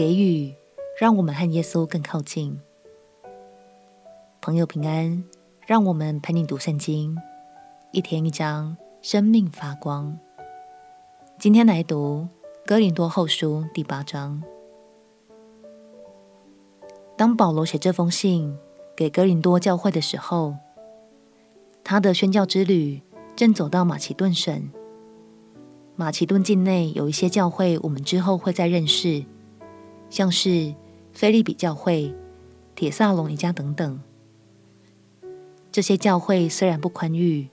给予，让我们和耶稣更靠近。朋友平安，让我们陪你读圣经，一天一章，生命发光。今天来读哥林多后书第八章。当保罗写这封信给哥林多教会的时候，他的宣教之旅正走到马其顿省。马其顿境内有一些教会，我们之后会再认识，像是腓利比教会、铁萨隆尼迦等等。这些教会虽然不宽裕，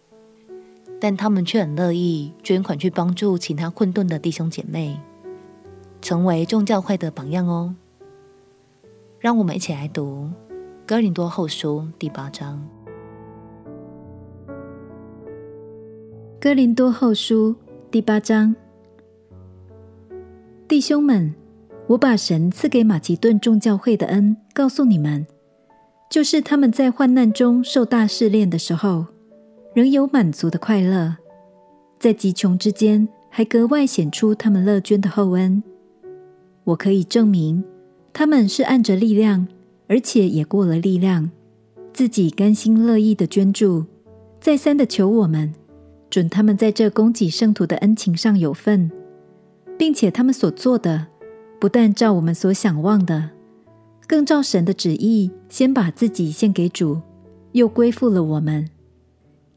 但他们却很乐意捐款去帮助其他困顿的弟兄姐妹，成为众教会的榜样哦。让我们一起来读《哥林多后书》第八章，《哥林多后书》。第八章，弟兄们，我把神赐给马其顿众教会的恩告诉你们，就是他们在患难中受大试炼的时候，仍有满足的快乐，在极穷之间还格外显出他们乐捐的厚恩。我可以证明，他们是按着力量，而且也过了力量，自己甘心乐意的捐助，再三的求我们。准他们在这供给圣徒的恩情上有份，并且他们所做的，不但照我们所想望的，更照神的旨意，先把自己献给主，又归附了我们。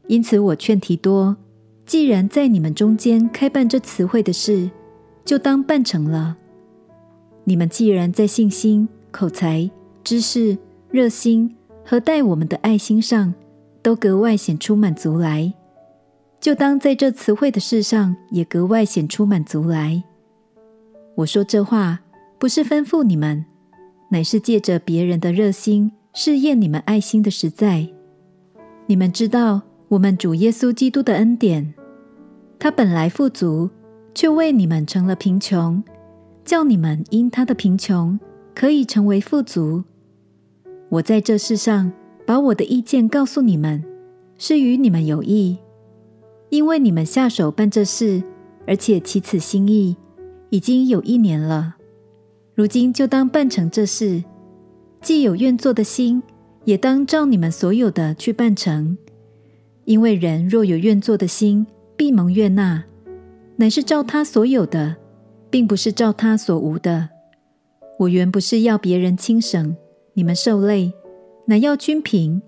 因此，我劝提多，既然在你们中间开办这词汇的事，就当办成了。你们既然在信心、口才、知识、热心和待我们的爱心上，都格外显出满足来。就当在这词汇的事上也格外显出满足来。我说这话不是吩咐你们，乃是借着别人的热心试验你们爱心的实在。你们知道我们主耶稣基督的恩典，他本来富足，却为你们成了贫穷，叫你们因他的贫穷可以成为富足。我在这世上把我的意见告诉你们，是与你们有益。因为你们下手办这事，而且起此心意，已经有一年了。如今就当办成这事，既有愿做的心，也当照你们所有的去办成。因为人若有愿做的心，必蒙悦纳，乃是照他所有的，并不是照他所无的。我原不是要别人轻省，你们受累，乃要均平，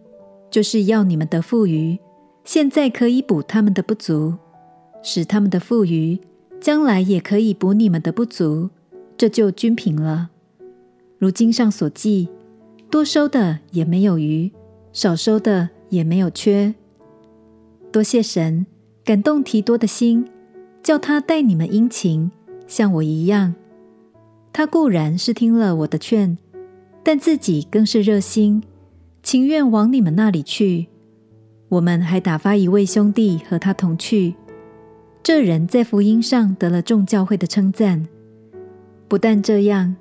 就是要你们得富余。现在可以补他们的不足，使他们的富余，将来也可以补你们的不足，这就均平了。如经上所记，多收的也没有余，少收的也没有缺。多谢神感动提多的心，叫他待你们殷勤，像我一样。他固然是听了我的劝，但自己更是热心，情愿往你们那里去。我们还打发一位兄弟和他同去，这人在福音上得了众教会的称赞。不但这样，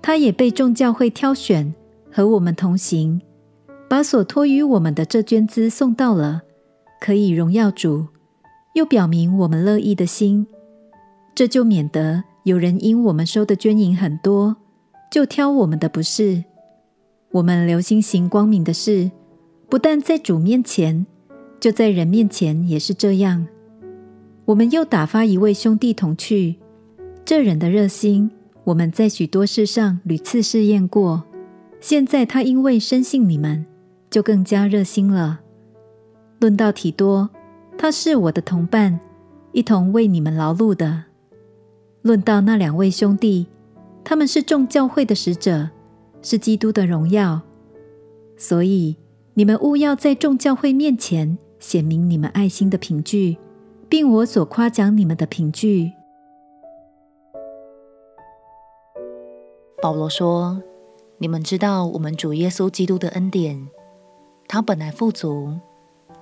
他也被众教会挑选，和我们同行，把所托于我们的这捐资送到了，可以荣耀主，又表明我们乐意的心。这就免得有人因我们收的捐银很多，就挑我们的不是。我们留心行光明的事，不但在主面前。就在人面前也是这样。我们又打发一位兄弟同去，这人的热心，我们在许多事上屡次试验过。现在他因为深信你们，就更加热心了。论到提多，他是我的同伴，一同为你们劳碌的。论到那两位兄弟，他们是众教会的使者，是基督的荣耀。所以你们务要在众教会面前。显明你们爱心的凭据，并我所夸奖你们的凭据。保罗说：“你们知道我们主耶稣基督的恩典，他本来富足，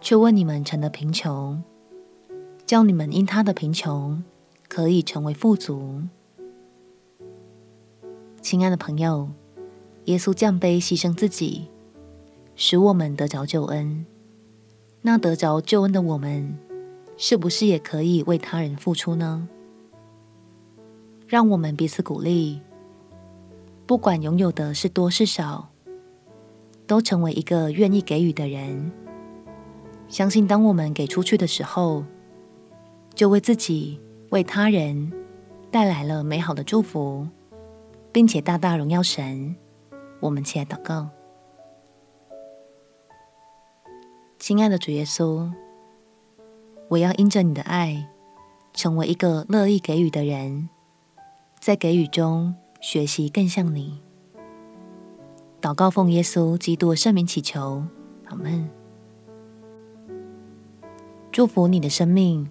却为你们成了贫穷，叫你们因他的贫穷可以成为富足。”亲爱的朋友，耶稣降卑牺牲自己，使我们得着救恩。那得着救恩的我们，是不是也可以为他人付出呢？让我们彼此鼓励，不管拥有的是多是少，都成为一个愿意给予的人。相信当我们给出去的时候，就为自己、为他人带来了美好的祝福，并且大大荣耀神。我们起来祷告，亲爱的主耶稣，我要因着你的爱，成为一个乐意给予的人，在给予中。学习更像你，祷告奉耶稣基督圣名祈求，阿门。祝福你的生命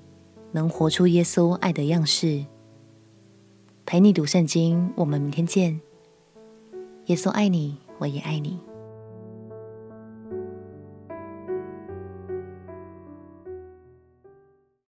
能活出耶稣爱的样式。陪你读圣经，我们明天见。耶稣爱你，我也爱你。